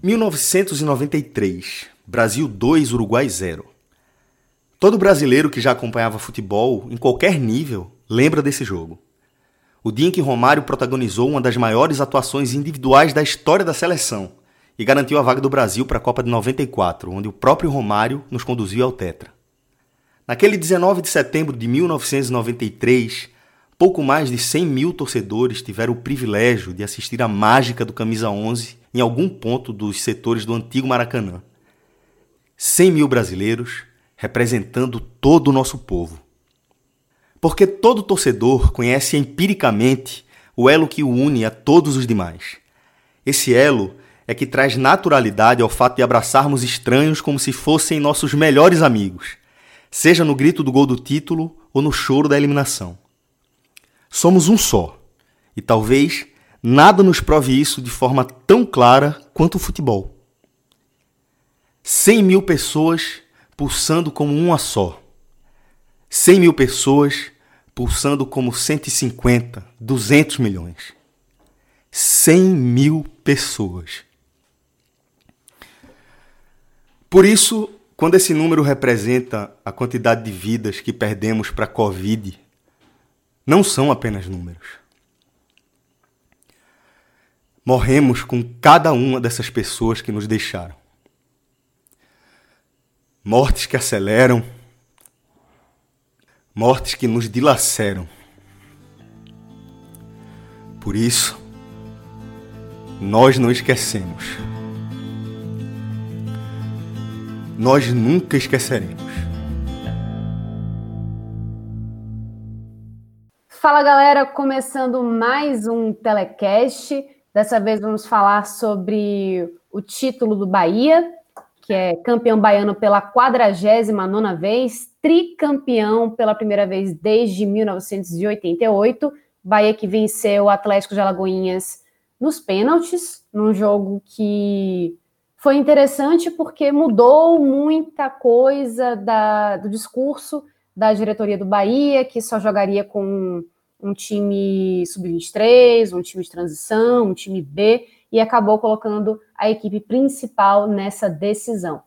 1993, Brasil 2, Uruguai 0. Todo brasileiro que já acompanhava futebol, em qualquer nível, lembra desse jogo. O dia em que Romário protagonizou uma das maiores atuações individuais da história da seleção e garantiu a vaga do Brasil para a Copa de 94, onde o próprio Romário nos conduziu ao Tetra. Naquele 19 de setembro de 1993, pouco mais de 100 mil torcedores tiveram o privilégio de assistir à mágica do Camisa 11 em algum ponto dos setores do antigo Maracanã. 100 mil brasileiros representando todo o nosso povo. Porque todo torcedor conhece empiricamente o elo que o une a todos os demais. Esse elo é que traz naturalidade ao fato de abraçarmos estranhos como se fossem nossos melhores amigos, seja no grito do gol do título ou no choro da eliminação. Somos um só, e talvez Nada nos prove isso de forma tão clara quanto o futebol. 100 mil pessoas pulsando como uma só. 100 mil pessoas pulsando como 150, 200 milhões. 100 mil pessoas. Por isso, quando esse número representa a quantidade de vidas que perdemos para a Covid, não são apenas números. Morremos com cada uma dessas pessoas que nos deixaram. Mortes que aceleram, mortes que nos dilaceram. Por isso, nós não esquecemos. Nós nunca esqueceremos. Fala galera, começando mais um telecast. Dessa vez vamos falar sobre o título do Bahia, que é campeão baiano pela 49 vez, tricampeão pela primeira vez desde 1988. Bahia que venceu o Atlético de Alagoinhas nos pênaltis, num jogo que foi interessante porque mudou muita coisa da, do discurso da diretoria do Bahia, que só jogaria com um time sub-23, um time de transição, um time B, e acabou colocando a equipe principal nessa decisão.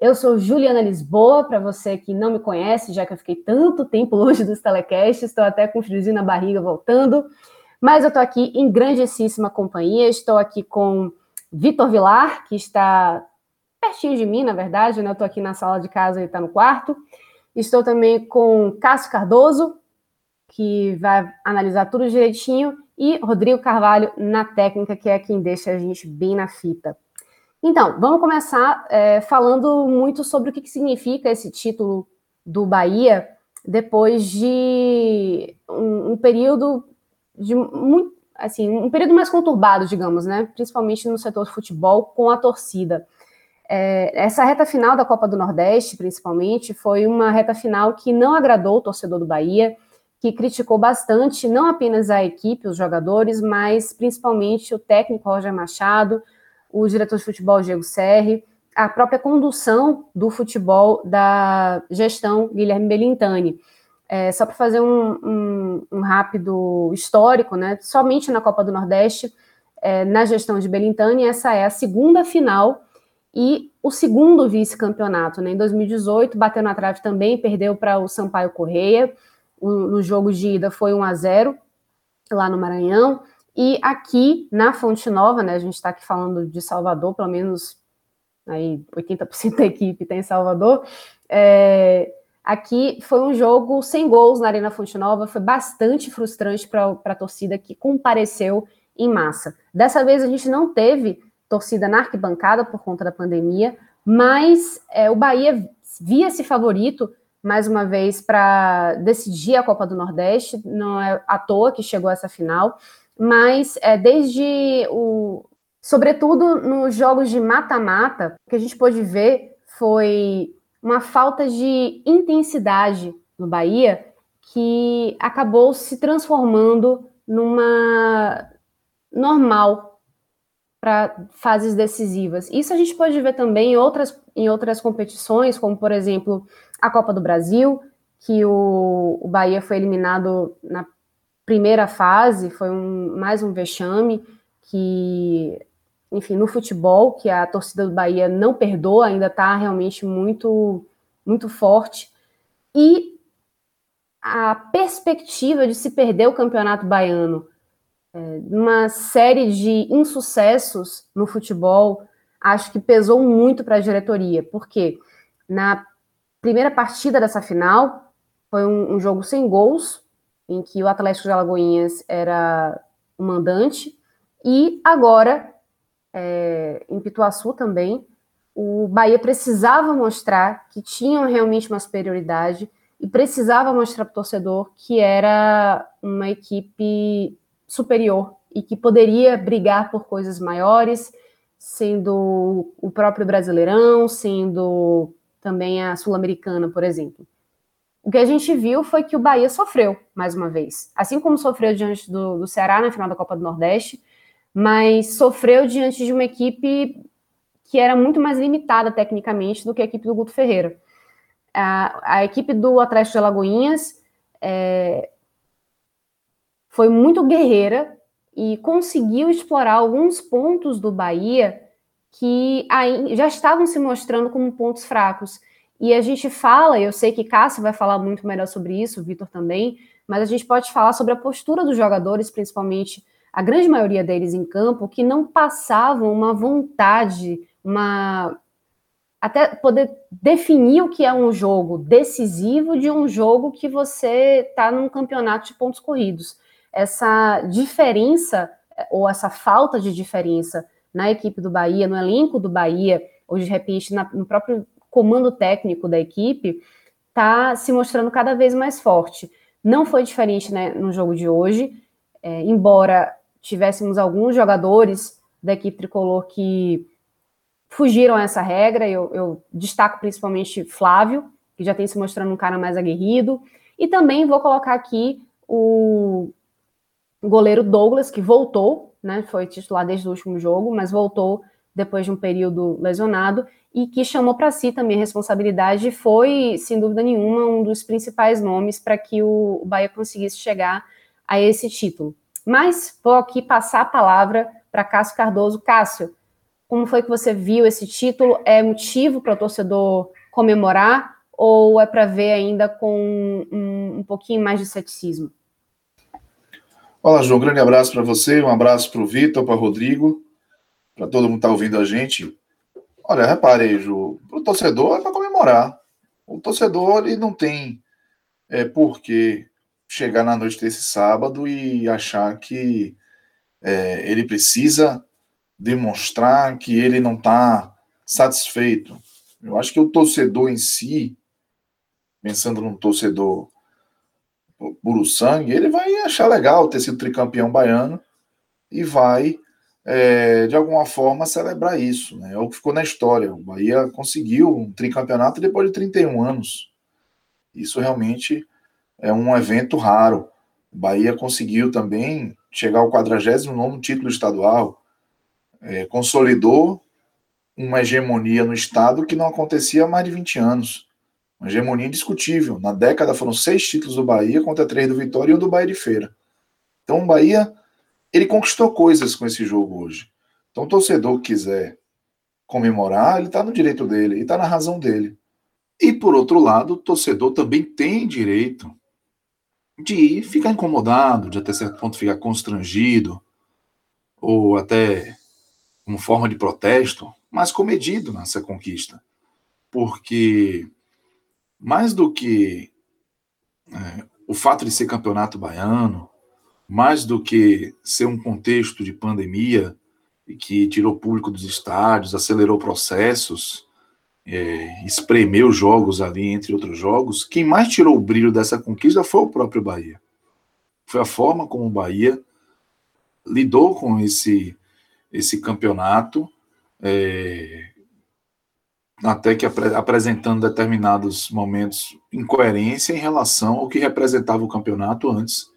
Eu sou Juliana Lisboa, para você que não me conhece, já que eu fiquei tanto tempo longe dos telecasts, estou até com friozinho na barriga voltando, mas eu estou aqui em grandíssima companhia, estou aqui com Vitor Vilar, que está pertinho de mim, na verdade, né? eu estou aqui na sala de casa, ele está no quarto, estou também com Cássio Cardoso, que vai analisar tudo direitinho, e Rodrigo Carvalho na técnica, que é quem deixa a gente bem na fita. Então, vamos começar é, falando muito sobre o que, que significa esse título do Bahia depois de um, um período de muito, assim, um período mais conturbado, digamos, né? Principalmente no setor de futebol com a torcida. É, essa reta final da Copa do Nordeste, principalmente, foi uma reta final que não agradou o torcedor do Bahia que criticou bastante não apenas a equipe, os jogadores, mas principalmente o técnico Roger Machado, o diretor de futebol Diego Serri, a própria condução do futebol da gestão Guilherme Belintani. É, só para fazer um, um, um, rápido histórico, né? Somente na Copa do Nordeste, é, na gestão de Belintani, essa é a segunda final e o segundo vice-campeonato. Né? Em 2018, bateu na trave também, perdeu para o Sampaio Correia no jogo de ida foi 1 a 0 lá no Maranhão. E aqui na Fonte Nova, né, a gente está aqui falando de Salvador, pelo menos aí 80% da equipe está em Salvador. É, aqui foi um jogo sem gols na Arena Fonte Nova, foi bastante frustrante para a torcida que compareceu em massa. Dessa vez a gente não teve torcida na arquibancada por conta da pandemia, mas é, o Bahia via-se favorito mais uma vez para decidir a Copa do Nordeste. Não é à toa que chegou essa final. mas é, desde o. Sobretudo nos jogos de mata-mata, o que a gente pôde ver foi uma falta de intensidade no Bahia que acabou se transformando numa normal para fases decisivas. Isso a gente pode ver também em outras, em outras competições, como por exemplo a Copa do Brasil, que o, o Bahia foi eliminado na primeira fase, foi um, mais um vexame, que, enfim, no futebol, que a torcida do Bahia não perdoa, ainda está realmente muito, muito forte. E a perspectiva de se perder o campeonato baiano, uma série de insucessos no futebol, acho que pesou muito para a diretoria, porque na primeira partida dessa final foi um, um jogo sem gols, em que o Atlético de Alagoinhas era o mandante, e agora, é, em Pituaçu também, o Bahia precisava mostrar que tinham realmente uma superioridade e precisava mostrar para o torcedor que era uma equipe superior e que poderia brigar por coisas maiores, sendo o próprio Brasileirão, sendo também a Sul-Americana, por exemplo. O que a gente viu foi que o Bahia sofreu, mais uma vez. Assim como sofreu diante do, do Ceará na final da Copa do Nordeste, mas sofreu diante de uma equipe que era muito mais limitada tecnicamente do que a equipe do Guto Ferreira. A, a equipe do Atlético de Alagoinhas é, foi muito guerreira e conseguiu explorar alguns pontos do Bahia que já estavam se mostrando como pontos fracos. E a gente fala, eu sei que Cássio vai falar muito melhor sobre isso, o Vitor também, mas a gente pode falar sobre a postura dos jogadores, principalmente a grande maioria deles em campo, que não passavam uma vontade, uma até poder definir o que é um jogo decisivo de um jogo que você está num campeonato de pontos corridos. Essa diferença ou essa falta de diferença na equipe do Bahia, no elenco do Bahia, ou de repente na, no próprio comando técnico da equipe está se mostrando cada vez mais forte. Não foi diferente né, no jogo de hoje, é, embora tivéssemos alguns jogadores da equipe tricolor que fugiram a essa regra, eu, eu destaco principalmente Flávio, que já tem se mostrando um cara mais aguerrido, e também vou colocar aqui o goleiro Douglas, que voltou, né, foi titular desde o último jogo, mas voltou depois de um período lesionado e que chamou para si também a responsabilidade, foi, sem dúvida nenhuma, um dos principais nomes para que o Bahia conseguisse chegar a esse título. Mas vou aqui passar a palavra para Cássio Cardoso. Cássio, como foi que você viu esse título? É motivo para o torcedor comemorar ou é para ver ainda com um, um pouquinho mais de ceticismo? Olá, João. Um grande abraço para você, um abraço para o Vitor, para o Rodrigo, para todo mundo que está ouvindo a gente. Olha, reparei, Ju, o torcedor é para comemorar. O torcedor ele não tem é, por que chegar na noite desse sábado e achar que é, ele precisa demonstrar que ele não está satisfeito. Eu acho que o torcedor em si, pensando num torcedor puro sangue, ele vai achar legal ter sido tricampeão baiano e vai é, de alguma forma, celebrar isso. Né? É o que ficou na história. O Bahia conseguiu um tricampeonato depois de 31 anos. Isso realmente é um evento raro. O Bahia conseguiu também chegar ao 49 título estadual, é, consolidou uma hegemonia no estado que não acontecia há mais de 20 anos. Uma hegemonia indiscutível. Na década foram seis títulos do Bahia contra três do Vitória e um do Bahia de Feira. Então o Bahia ele conquistou coisas com esse jogo hoje. Então, o torcedor que quiser comemorar, ele está no direito dele, ele está na razão dele. E, por outro lado, o torcedor também tem direito de ficar incomodado, de até certo ponto ficar constrangido, ou até como forma de protesto, mas comedido nessa conquista. Porque, mais do que é, o fato de ser campeonato baiano, mais do que ser um contexto de pandemia e que tirou público dos estádios, acelerou processos, é, espremeu jogos ali, entre outros jogos, quem mais tirou o brilho dessa conquista foi o próprio Bahia. Foi a forma como o Bahia lidou com esse, esse campeonato, é, até que apre, apresentando determinados momentos incoerência em relação ao que representava o campeonato antes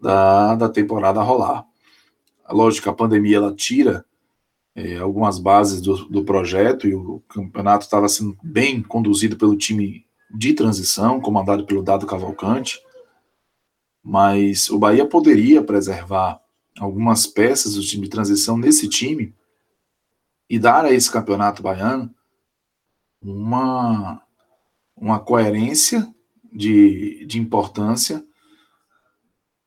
da, da temporada rolar. Lógico, a pandemia ela tira é, algumas bases do, do projeto e o campeonato estava sendo bem conduzido pelo time de transição, comandado pelo Dado Cavalcante, mas o Bahia poderia preservar algumas peças do time de transição nesse time e dar a esse campeonato baiano uma, uma coerência de, de importância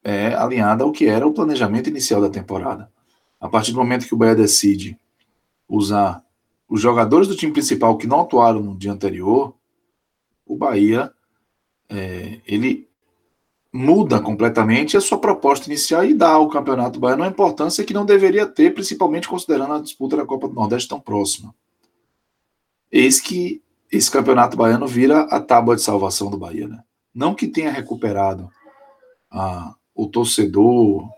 é, alinhada ao que era o planejamento inicial da temporada. A partir do momento que o Bahia decide usar os jogadores do time principal que não atuaram no dia anterior, o Bahia é, ele muda completamente a sua proposta inicial e dá ao Campeonato Baiano uma importância que não deveria ter, principalmente considerando a disputa da Copa do Nordeste tão próxima. Eis que esse Campeonato Baiano vira a tábua de salvação do Bahia. Né? Não que tenha recuperado a, o torcedor,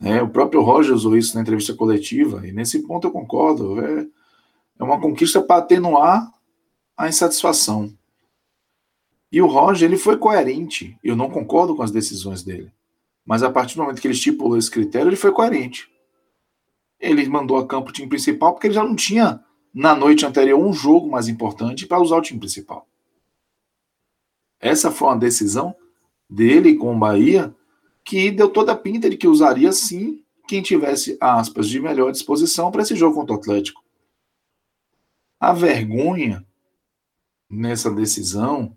né? o próprio Roger usou isso na entrevista coletiva, e nesse ponto eu concordo. É, é uma conquista para atenuar a insatisfação. E o Roger, ele foi coerente. Eu não concordo com as decisões dele. Mas a partir do momento que ele estipulou esse critério, ele foi coerente. Ele mandou a campo o time principal porque ele já não tinha, na noite anterior, um jogo mais importante para usar o time principal. Essa foi uma decisão dele com o Bahia que deu toda a pinta de que usaria sim quem tivesse, aspas, de melhor disposição para esse jogo contra o Atlético. A vergonha nessa decisão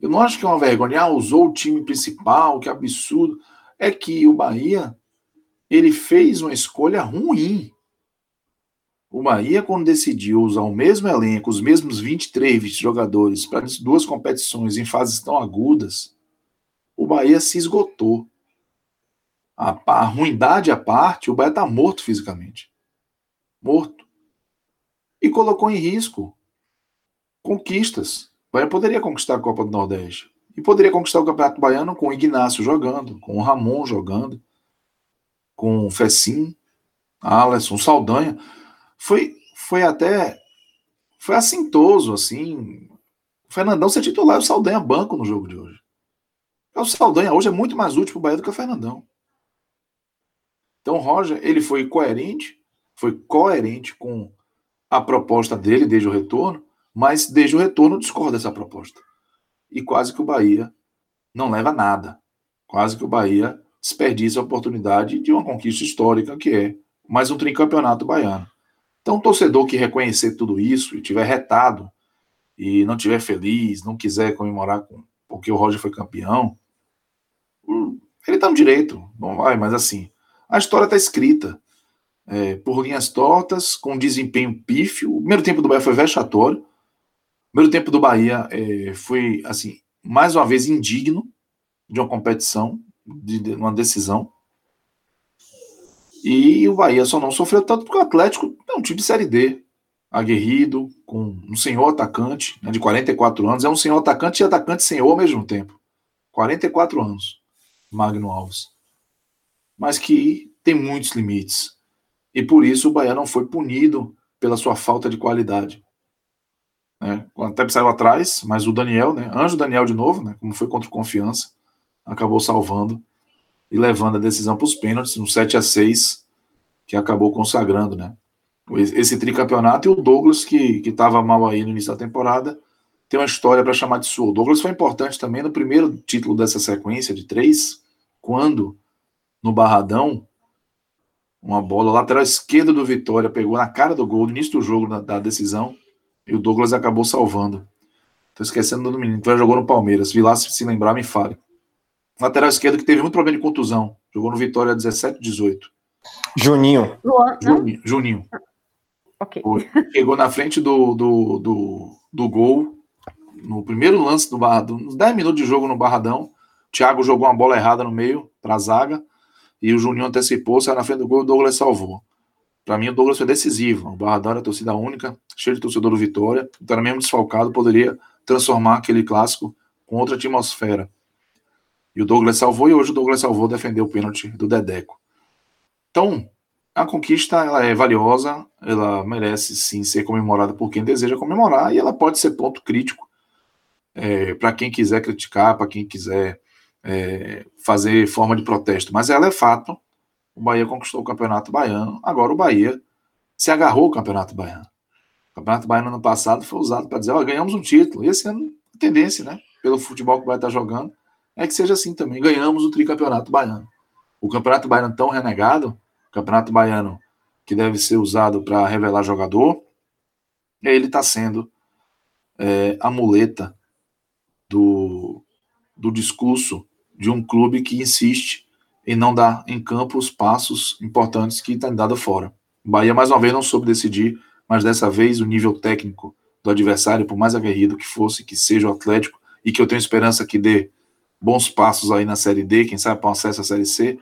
eu não acho que é uma vergonha. Ah, usou o time principal, que absurdo. É que o Bahia ele fez uma escolha ruim. O Bahia, quando decidiu usar o mesmo elenco, os mesmos 23 jogadores para duas competições em fases tão agudas, o Bahia se esgotou. A, a ruindade à parte, o Bahia está morto fisicamente. Morto. E colocou em risco conquistas. O Bahia poderia conquistar a Copa do Nordeste. E poderia conquistar o Campeonato Baiano com o Ignacio jogando, com o Ramon jogando, com o Fecim, Alisson, Saldanha. Foi, foi até. Foi assintoso, assim. O Fernandão ser titular e o Saldanha banco no jogo de hoje. O Saldanha hoje é muito mais útil para o Bahia do que o Fernandão. Então o Roger, ele foi coerente, foi coerente com a proposta dele desde o retorno, mas desde o retorno discorda dessa proposta. E quase que o Bahia não leva nada. Quase que o Bahia desperdiça a oportunidade de uma conquista histórica que é mais um tricampeonato baiano. Então, um torcedor que reconhecer tudo isso e tiver retado e não tiver feliz, não quiser comemorar com, porque o Roger foi campeão, hum, ele está no direito, não vai, mas assim, a história está escrita é, por linhas tortas, com desempenho pífio. O primeiro tempo do Bahia foi vexatório, o primeiro tempo do Bahia é, foi, assim, mais uma vez indigno de uma competição, de, de, uma decisão. E o Bahia só não sofreu tanto porque o Atlético é um time de Série D, aguerrido, com um senhor atacante, né, de 44 anos. É um senhor atacante e atacante senhor ao mesmo tempo. 44 anos, Magno Alves. Mas que tem muitos limites. E por isso o Bahia não foi punido pela sua falta de qualidade né? Até saiu atrás, mas o Daniel, né? Anjo Daniel de novo, né? Como foi contra o Confiança, acabou salvando e levando a decisão para os pênaltis, no 7 a 6 que acabou consagrando, né? Esse tricampeonato e o Douglas, que estava mal aí no início da temporada, tem uma história para chamar de sua. O Douglas foi importante também no primeiro título dessa sequência de três, quando no Barradão, uma bola lateral esquerda do Vitória pegou na cara do gol no início do jogo, da, da decisão, e o Douglas acabou salvando. Tô esquecendo do menino, que jogou no Palmeiras. Vi lá, se, se lembrar, me fale. Lateral esquerdo que teve muito problema de contusão. Jogou no Vitória 17, 18. Juninho. Luan, Juninho. Juninho. Ok. Chegou na frente do, do, do, do gol. No primeiro lance do Barradão, nos 10 minutos de jogo no Barradão, o Thiago jogou uma bola errada no meio, para a zaga, e o Juninho antecipou, saiu na frente do gol e o Douglas salvou. Para mim, o Douglas foi decisivo. O Barradão era torcida única, cheio de torcedor do Vitória. Então, era mesmo desfalcado, poderia transformar aquele clássico com outra atmosfera. E o Douglas salvou, e hoje o Douglas salvou defendeu o pênalti do Dedeco. Então, a conquista ela é valiosa, ela merece sim ser comemorada por quem deseja comemorar e ela pode ser ponto crítico é, para quem quiser criticar, para quem quiser é, fazer forma de protesto. Mas ela é fato. O Bahia conquistou o Campeonato Baiano. Agora o Bahia se agarrou ao Campeonato Baiano. O Campeonato Baiano ano passado foi usado para dizer, ó, ganhamos um título. E esse ano, tendência, né? Pelo futebol que o Bahia está jogando, é que seja assim também. Ganhamos o tricampeonato baiano. O Campeonato Baiano tão renegado, Campeonato Baiano que deve ser usado para revelar jogador, ele está sendo é, a muleta do, do discurso de um clube que insiste em não dar em campo os passos importantes que tem dado fora. O Bahia, mais uma vez, não soube decidir, mas dessa vez o nível técnico do adversário, por mais aguerrido que fosse, que seja o Atlético, e que eu tenho esperança que dê bons passos aí na Série D, quem sabe para um acesso à Série C,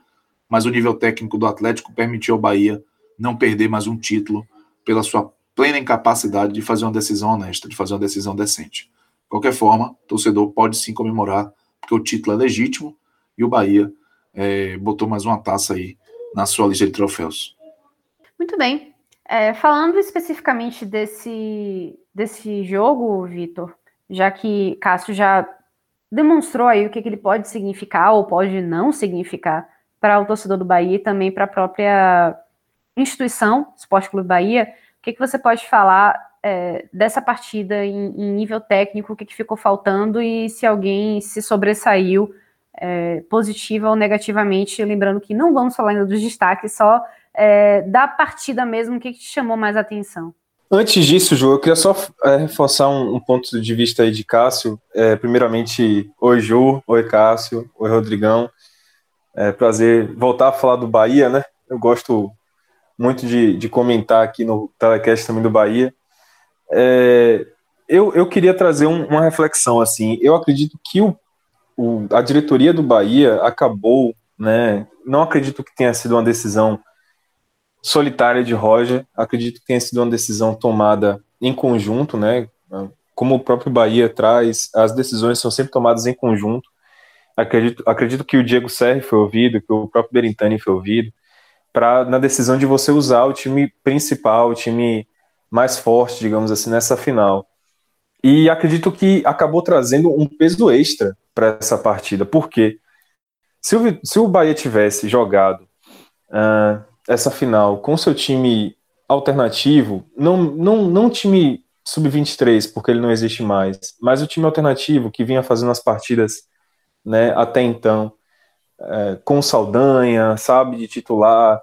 mas o nível técnico do Atlético permitiu ao Bahia não perder mais um título pela sua plena incapacidade de fazer uma decisão honesta, de fazer uma decisão decente. De qualquer forma, o torcedor pode sim comemorar, porque o título é legítimo e o Bahia é, botou mais uma taça aí na sua lista de troféus. Muito bem. É, falando especificamente desse, desse jogo, Vitor, já que Cássio já demonstrou aí o que, que ele pode significar ou pode não significar para o torcedor do Bahia e também para a própria instituição, Esporte Clube Bahia, o que, que você pode falar é, dessa partida em, em, nível técnico, o que, que, ficou faltando e se alguém se sobressaiu é, positiva ou negativamente, lembrando que não vamos falar ainda dos destaques, só é, da partida mesmo, o que, que te chamou mais atenção? Antes disso, Ju, eu queria só é, reforçar um, um, ponto de vista aí de Cássio. É, primeiramente, oi Ju, oi Cássio, oi Rodrigão. É prazer voltar a falar do Bahia, né? Eu gosto muito de, de comentar aqui no telecast também do Bahia. É, eu, eu queria trazer um, uma reflexão, assim, eu acredito que o, o, a diretoria do Bahia acabou, né, não acredito que tenha sido uma decisão solitária de Roger, acredito que tenha sido uma decisão tomada em conjunto, né, como o próprio Bahia traz, as decisões são sempre tomadas em conjunto, acredito, acredito que o Diego Serri foi ouvido, que o próprio Berintani foi ouvido, para na decisão de você usar o time principal, o time mais forte, digamos assim, nessa final. E acredito que acabou trazendo um peso extra para essa partida, porque se o, se o Bahia tivesse jogado uh, essa final com seu time alternativo, não, não, não time sub-23, porque ele não existe mais, mas o time alternativo que vinha fazendo as partidas né, até então, é, com Saldanha, sabe, de titular,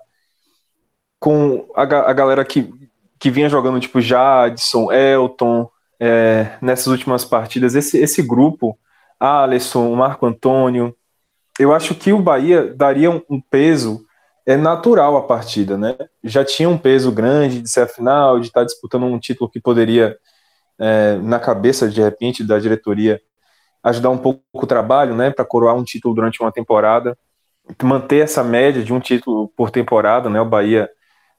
com a, a galera que que vinha jogando tipo Jadson, Elton, é, nessas últimas partidas, esse, esse grupo, Alisson, Marco Antônio, eu acho que o Bahia daria um, um peso é natural à partida, né? Já tinha um peso grande de ser a final, de estar disputando um título que poderia, é, na cabeça de repente da diretoria, ajudar um pouco o trabalho, né, para coroar um título durante uma temporada, manter essa média de um título por temporada, né? O Bahia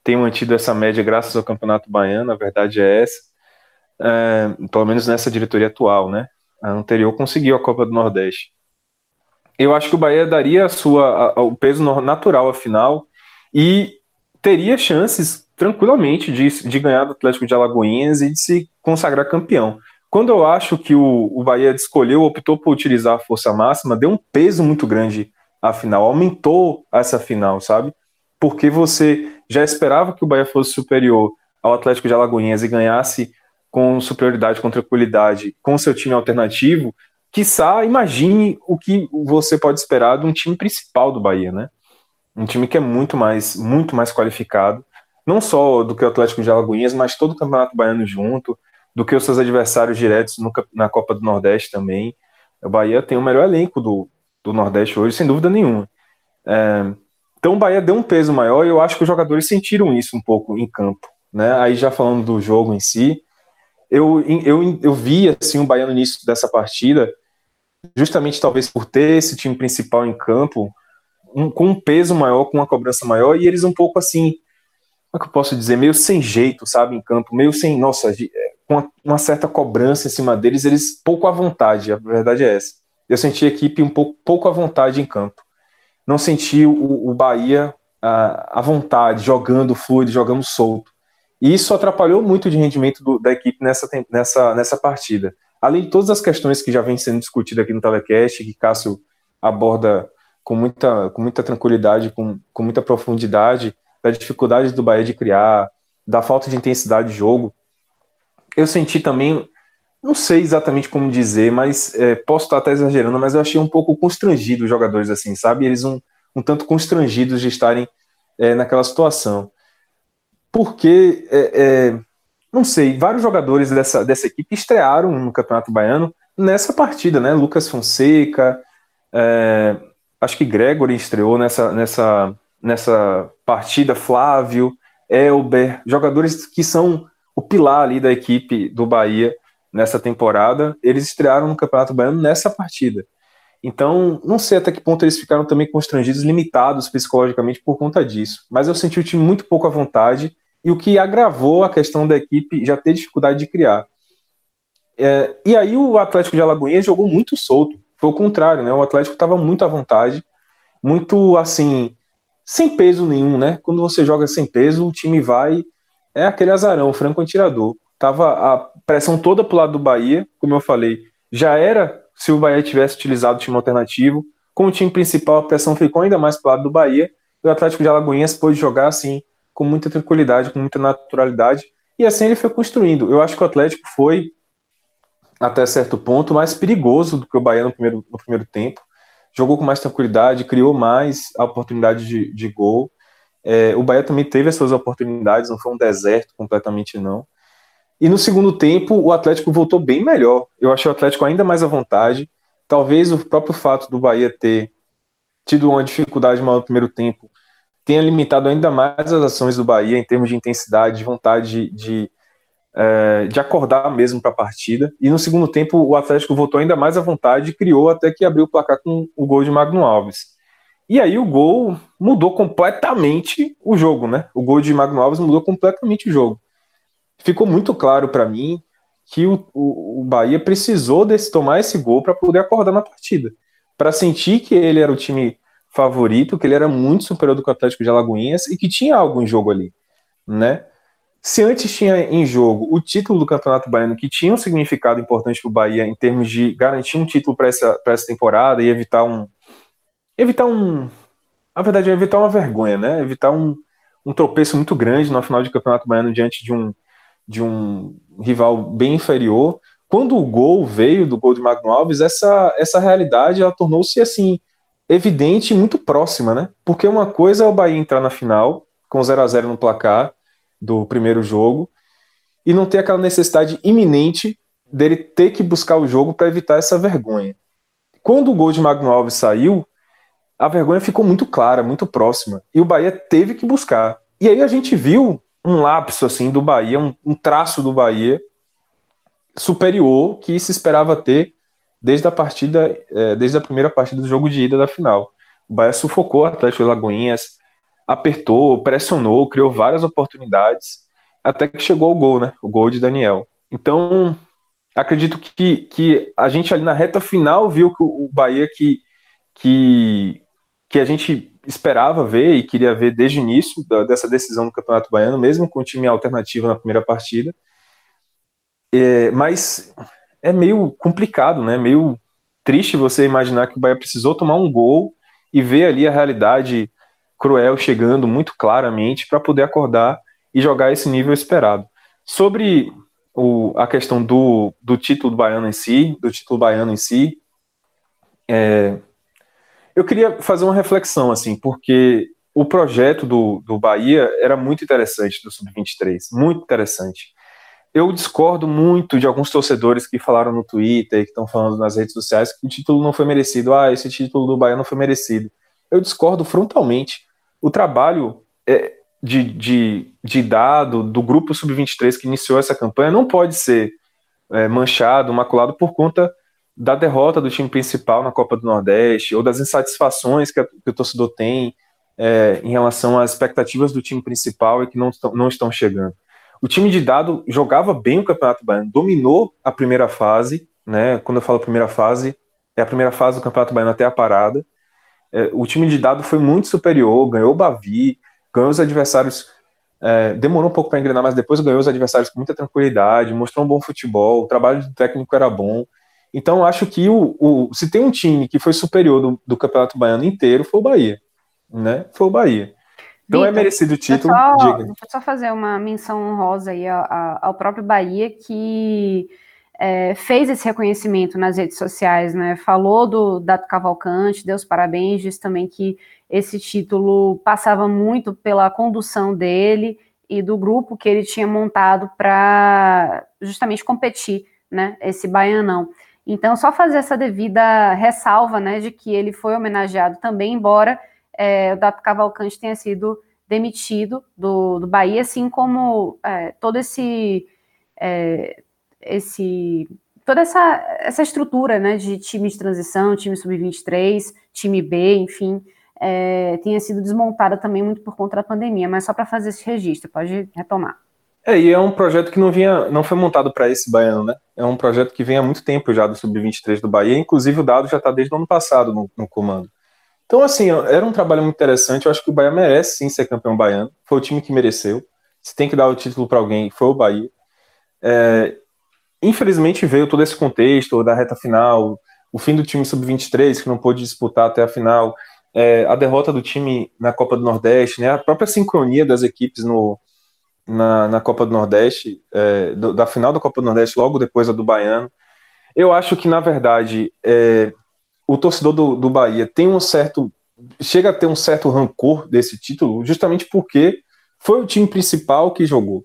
tem mantido essa média graças ao Campeonato Baiano, a verdade é essa, é, pelo menos nessa diretoria atual, né? A anterior conseguiu a Copa do Nordeste. Eu acho que o Bahia daria a sua, a, o peso natural à final e teria chances tranquilamente de, de ganhar do Atlético de Alagoinhas e de se consagrar campeão. Quando eu acho que o, o Bahia escolheu, optou por utilizar a força máxima, deu um peso muito grande à final, aumentou essa final, sabe? Porque você já esperava que o Bahia fosse superior ao Atlético de Alagoinhas e ganhasse com superioridade, com tranquilidade, com seu time alternativo, quiçá imagine o que você pode esperar de um time principal do Bahia, né? Um time que é muito mais, muito mais qualificado, não só do que o Atlético de Alagoinhas, mas todo o Campeonato Baiano junto, do que os seus adversários diretos no, na Copa do Nordeste também. O Bahia tem o melhor elenco do, do Nordeste hoje, sem dúvida nenhuma. É, então o Bahia deu um peso maior e eu acho que os jogadores sentiram isso um pouco em campo. Né? Aí já falando do jogo em si, eu, eu, eu vi assim, o Bahia no início dessa partida, justamente talvez por ter esse time principal em campo, um, com um peso maior, com uma cobrança maior, e eles um pouco assim, como é que eu posso dizer, meio sem jeito, sabe, em campo, meio sem, nossa, é, com uma certa cobrança em cima deles, eles pouco à vontade, a verdade é essa. Eu senti a equipe um pouco, pouco à vontade em campo não senti o, o Bahia à, vontade, jogando fluido, jogando solto. E isso atrapalhou muito de rendimento do, da equipe nessa, nessa, nessa partida. Além de todas as questões que já vem sendo discutidas aqui no Telecast, que Cássio aborda com muita, com muita tranquilidade, com, com muita profundidade, da dificuldade do Bahia de criar, da falta de intensidade de jogo. Eu senti também, não sei exatamente como dizer, mas é, posso estar até exagerando, mas eu achei um pouco constrangido os jogadores assim, sabe? Eles um, um tanto constrangidos de estarem é, naquela situação. Porque, é, é, não sei, vários jogadores dessa, dessa equipe estrearam no Campeonato Baiano nessa partida, né? Lucas Fonseca, é, acho que Gregory estreou nessa, nessa, nessa partida, Flávio, Elber, jogadores que são o pilar ali da equipe do Bahia nessa temporada, eles estrearam no Campeonato Baiano nessa partida. Então, não sei até que ponto eles ficaram também constrangidos, limitados psicologicamente por conta disso. Mas eu senti o time muito pouco à vontade e o que agravou a questão da equipe já ter dificuldade de criar. É, e aí o Atlético de Alagoinhas jogou muito solto. Foi o contrário, né? O Atlético estava muito à vontade, muito assim, sem peso nenhum, né? Quando você joga sem peso, o time vai. É aquele azarão, franco atirador. Tava a pressão toda pro lado do Bahia, como eu falei. Já era se o Bahia tivesse utilizado o time alternativo. Com o time principal, a pressão ficou ainda mais pro lado do Bahia. E o Atlético de Alagoinhas pôde jogar assim, com muita tranquilidade, com muita naturalidade. E assim ele foi construindo. Eu acho que o Atlético foi, até certo ponto, mais perigoso do que o Bahia no primeiro, no primeiro tempo jogou com mais tranquilidade, criou mais a oportunidade de, de gol. É, o Bahia também teve as suas oportunidades, não foi um deserto completamente não. E no segundo tempo, o Atlético voltou bem melhor. Eu achei o Atlético ainda mais à vontade. Talvez o próprio fato do Bahia ter tido uma dificuldade maior no primeiro tempo tenha limitado ainda mais as ações do Bahia em termos de intensidade, de vontade de, de é, de acordar mesmo para a partida. E no segundo tempo, o Atlético voltou ainda mais à vontade e criou até que abriu o placar com o gol de Magno Alves. E aí o gol mudou completamente o jogo, né? O gol de Magno Alves mudou completamente o jogo. Ficou muito claro para mim que o, o, o, Bahia precisou desse, tomar esse gol para poder acordar na partida. Para sentir que ele era o time favorito, que ele era muito superior do que o Atlético de Alagoinhas e que tinha algo em jogo ali, né? Se antes tinha em jogo o título do Campeonato Baiano, que tinha um significado importante para o Bahia em termos de garantir um título para essa, essa temporada e evitar um. Evitar um. Na verdade, é evitar uma vergonha, né? Evitar um, um tropeço muito grande no final de Campeonato Baiano diante de um, de um rival bem inferior. Quando o gol veio do gol de Magno Alves, essa, essa realidade ela tornou-se assim evidente e muito próxima, né? Porque uma coisa é o Bahia entrar na final com 0 a 0 no placar do primeiro jogo e não ter aquela necessidade iminente dele ter que buscar o jogo para evitar essa vergonha. Quando o gol de Magno Alves saiu, a vergonha ficou muito clara, muito próxima, e o Bahia teve que buscar. E aí a gente viu um lapso assim do Bahia, um, um traço do Bahia superior que se esperava ter desde a partida, é, desde a primeira partida do jogo de ida da final. O Bahia sufocou o Atlético de Lagoinhas, apertou, pressionou, criou várias oportunidades, até que chegou o gol, né? O gol de Daniel. Então, acredito que, que a gente ali na reta final viu que o Bahia que, que, que a gente esperava ver e queria ver desde o início da, dessa decisão do Campeonato Baiano, mesmo com o time alternativo na primeira partida. É, mas é meio complicado, né? Meio triste você imaginar que o Bahia precisou tomar um gol e ver ali a realidade cruel chegando muito claramente para poder acordar e jogar esse nível esperado. Sobre o, a questão do, do título do baiano em si, do título baiano em si, é, eu queria fazer uma reflexão, assim, porque o projeto do, do Bahia era muito interessante, do Sub-23, muito interessante. Eu discordo muito de alguns torcedores que falaram no Twitter, que estão falando nas redes sociais, que o título não foi merecido. Ah, esse título do Bahia não foi merecido. Eu discordo frontalmente o trabalho é, de, de, de dado do grupo sub-23 que iniciou essa campanha não pode ser é, manchado, maculado por conta da derrota do time principal na Copa do Nordeste ou das insatisfações que, a, que o torcedor tem é, em relação às expectativas do time principal e que não, não estão chegando. O time de dado jogava bem o Campeonato Baiano, dominou a primeira fase, né? Quando eu falo primeira fase, é a primeira fase do Campeonato Baiano até a parada É, o time de dado foi muito superior, ganhou o Bavi, ganhou os adversários. É, demorou um pouco para engrenar, mas depois ganhou os adversários com muita tranquilidade, mostrou um bom futebol, o trabalho do técnico era bom. Então, acho que o, o, se tem um time que foi superior do, do Campeonato Baiano inteiro, foi o Bahia. Né? Foi o Bahia. Então é Victor, é merecido o título. Deixa eu, só, deixa eu só fazer uma menção honrosa aí ao, ao próprio Bahia, que é, fez esse reconhecimento nas redes sociais, né? Falou do Dato Cavalcante, deu os parabéns, disse também que esse título passava muito pela condução dele e do grupo que ele tinha montado para justamente competir, né? Esse baianão. Então, só fazer essa devida ressalva, né, de que ele foi homenageado também, embora é, o Dato Cavalcante tenha sido demitido do, do Bahia, assim como é, todo esse é, esse toda essa, essa estrutura né, de time de transição, time sub-23, time B, enfim, é, tenha sido desmontada também muito por conta da pandemia, mas só para fazer esse registro, pode retomar. É, e é um projeto que não vinha, não foi montado para esse baiano, né? É um projeto que vem há muito tempo já do Sub-23 do Bahia, inclusive o dado já está desde o ano passado no, no, comando. Então, assim, era um trabalho muito interessante. Eu acho que o Bahia merece sim ser campeão baiano. Foi o time que mereceu. Se tem que dar o título para alguém, foi o Bahia. É, Infelizmente veio todo esse contexto da reta final, o fim do time sub-23 que não pôde disputar até a final, é, a derrota do time na Copa do Nordeste, né, a própria sincronia das equipes no, na, na Copa do Nordeste, é, do, da final da Copa do Nordeste, logo depois a do Baiano. Eu acho que, na verdade, é, o torcedor do, do Bahia tem um certo. chega a ter um certo rancor desse título, justamente porque foi o time principal que jogou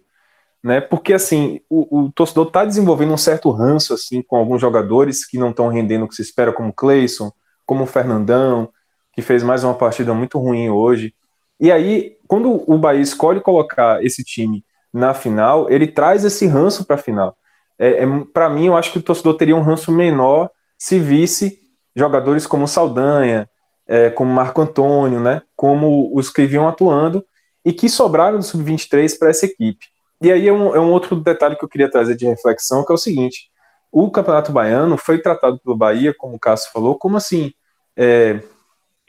né? Porque assim, o, o torcedor está desenvolvendo um certo ranço assim com alguns jogadores que não estão rendendo o que se espera, como Cleison, como o Fernandão, que fez mais uma partida muito ruim hoje. E aí, quando o Bahia escolhe colocar esse time na final, ele traz esse ranço para a final. É, é para mim, eu acho que o torcedor teria um ranço menor se visse jogadores como Saldanha, é, como Marco Antônio, né, como os que vinham atuando e que sobraram do sub-23 para essa equipe. E aí é um, é um outro detalhe que eu queria trazer de reflexão, que é o seguinte: o Campeonato Baiano foi tratado pelo Bahia, como o Cássio falou, como assim? É,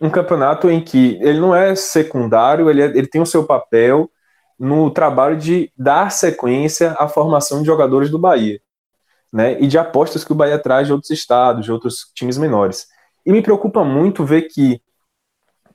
um campeonato em que ele não é secundário, ele, é, ele tem o seu papel no trabalho de dar sequência à formação de jogadores do Bahia, né? E de apostas que o Bahia traz de outros estados, de outros times menores. E me preocupa muito ver que,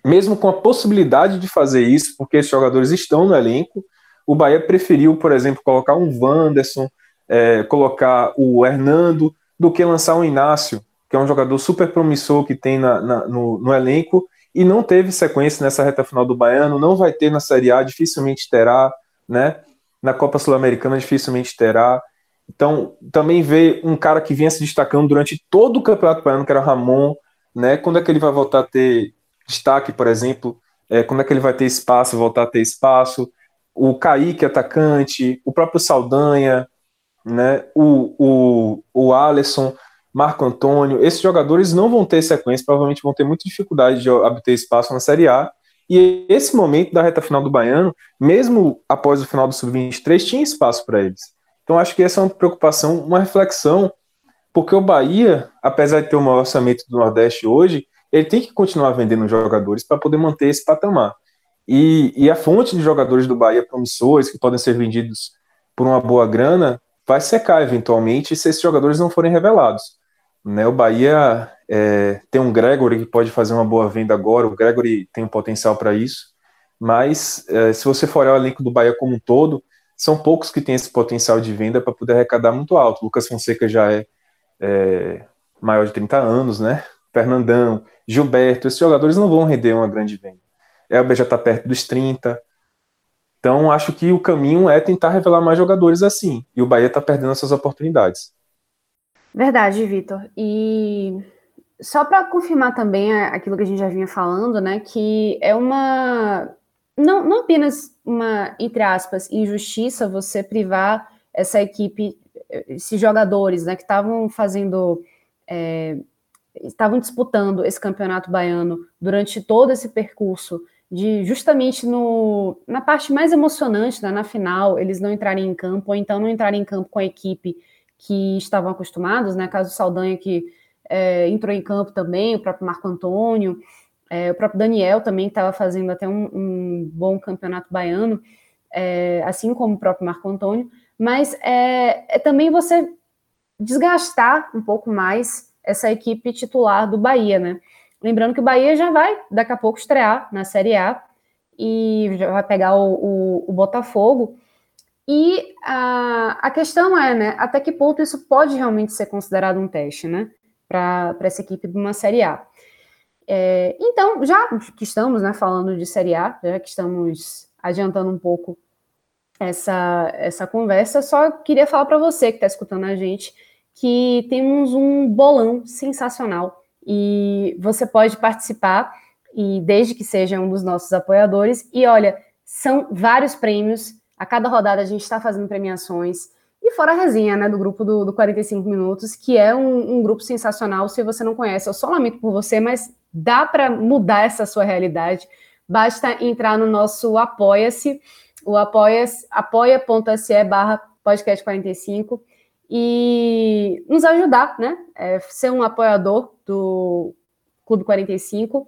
mesmo com a possibilidade de fazer isso, porque esses jogadores estão no elenco, o Bahia preferiu, por exemplo, colocar um Wanderson, é, colocar o Hernando, do que lançar um Inácio, que é um jogador super promissor que tem na, na, no, no, elenco e não teve sequência nessa reta final do Baiano, não vai ter na Série A, dificilmente terá, né? Na Copa Sul-Americana dificilmente terá. Então, também vê um cara que vinha se destacando durante todo o Campeonato Baiano, que era Ramon, né? Quando é que ele vai voltar a ter destaque, por exemplo? É, quando é que ele vai ter espaço, voltar a ter espaço? o Kaique atacante, o próprio Saldanha, né, o, o, o Alisson, Marco Antônio, esses jogadores não vão ter sequência, provavelmente vão ter muita dificuldade de obter espaço na Série A. E esse momento da reta final do Baiano, mesmo após o final do Sub-23, tinha espaço para eles. Então acho que essa é uma preocupação, uma reflexão, porque o Bahia, apesar de ter o maior orçamento do Nordeste hoje, ele tem que continuar vendendo jogadores para poder manter esse patamar. E, e a fonte de jogadores do Bahia promissores, que podem ser vendidos por uma boa grana, vai secar eventualmente se esses jogadores não forem revelados. Né, o Bahia é, tem um Gregory que pode fazer uma boa venda agora, o Gregory tem um potencial para isso, mas é, se você for olhar o elenco do Bahia como um todo, são poucos que têm esse potencial de venda para poder arrecadar muito alto. Lucas Fonseca já é, é, maior de 30 anos, né? Fernandão, Gilberto, esses jogadores não vão render uma grande venda. Elber já está perto dos 30. Então, acho que o caminho é tentar revelar mais jogadores assim. E o Bahia está perdendo essas oportunidades. Verdade, Vitor. E só para confirmar também aquilo que a gente já vinha falando, né? Que é uma. Não, não apenas uma, entre aspas, injustiça você privar essa equipe, esses jogadores, né? Que estavam fazendo. É, estavam disputando esse campeonato baiano durante todo esse percurso de justamente no, na parte mais emocionante, né, na final, eles não entrarem em campo, ou então não entrarem em campo com a equipe que estavam acostumados, né? Caso Saldanha que é, entrou em campo também, o próprio Marco Antônio. É, o próprio Daniel também estava fazendo até um, um, bom campeonato baiano, é, assim como o próprio Marco Antônio, mas é, é também você desgastar um pouco mais essa equipe titular do Bahia, né? Lembrando que o Bahia já vai daqui a pouco estrear na Série A e já vai pegar o, o, o Botafogo. E a, a questão é, né, até que ponto isso pode realmente ser considerado um teste, né, para essa equipe de uma Série A. É, então, já que estamos né, falando de Série A, já que estamos adiantando um pouco essa, essa conversa, só queria falar para você que está escutando a gente que temos um bolão sensacional e você pode participar e desde que seja um dos nossos apoiadores. E olha, são vários prêmios. A cada rodada a gente está fazendo premiações. E fora a resenha né, do grupo do, do 45 Minutos, que é um, um, grupo sensacional. Se você não conhece, eu só lamento por você, mas dá para mudar essa sua realidade. Basta entrar no nosso Apoia-se, o apoia.se apoia barra podcast 45 e nos ajudar, né? É, ser um apoiador do Clube 45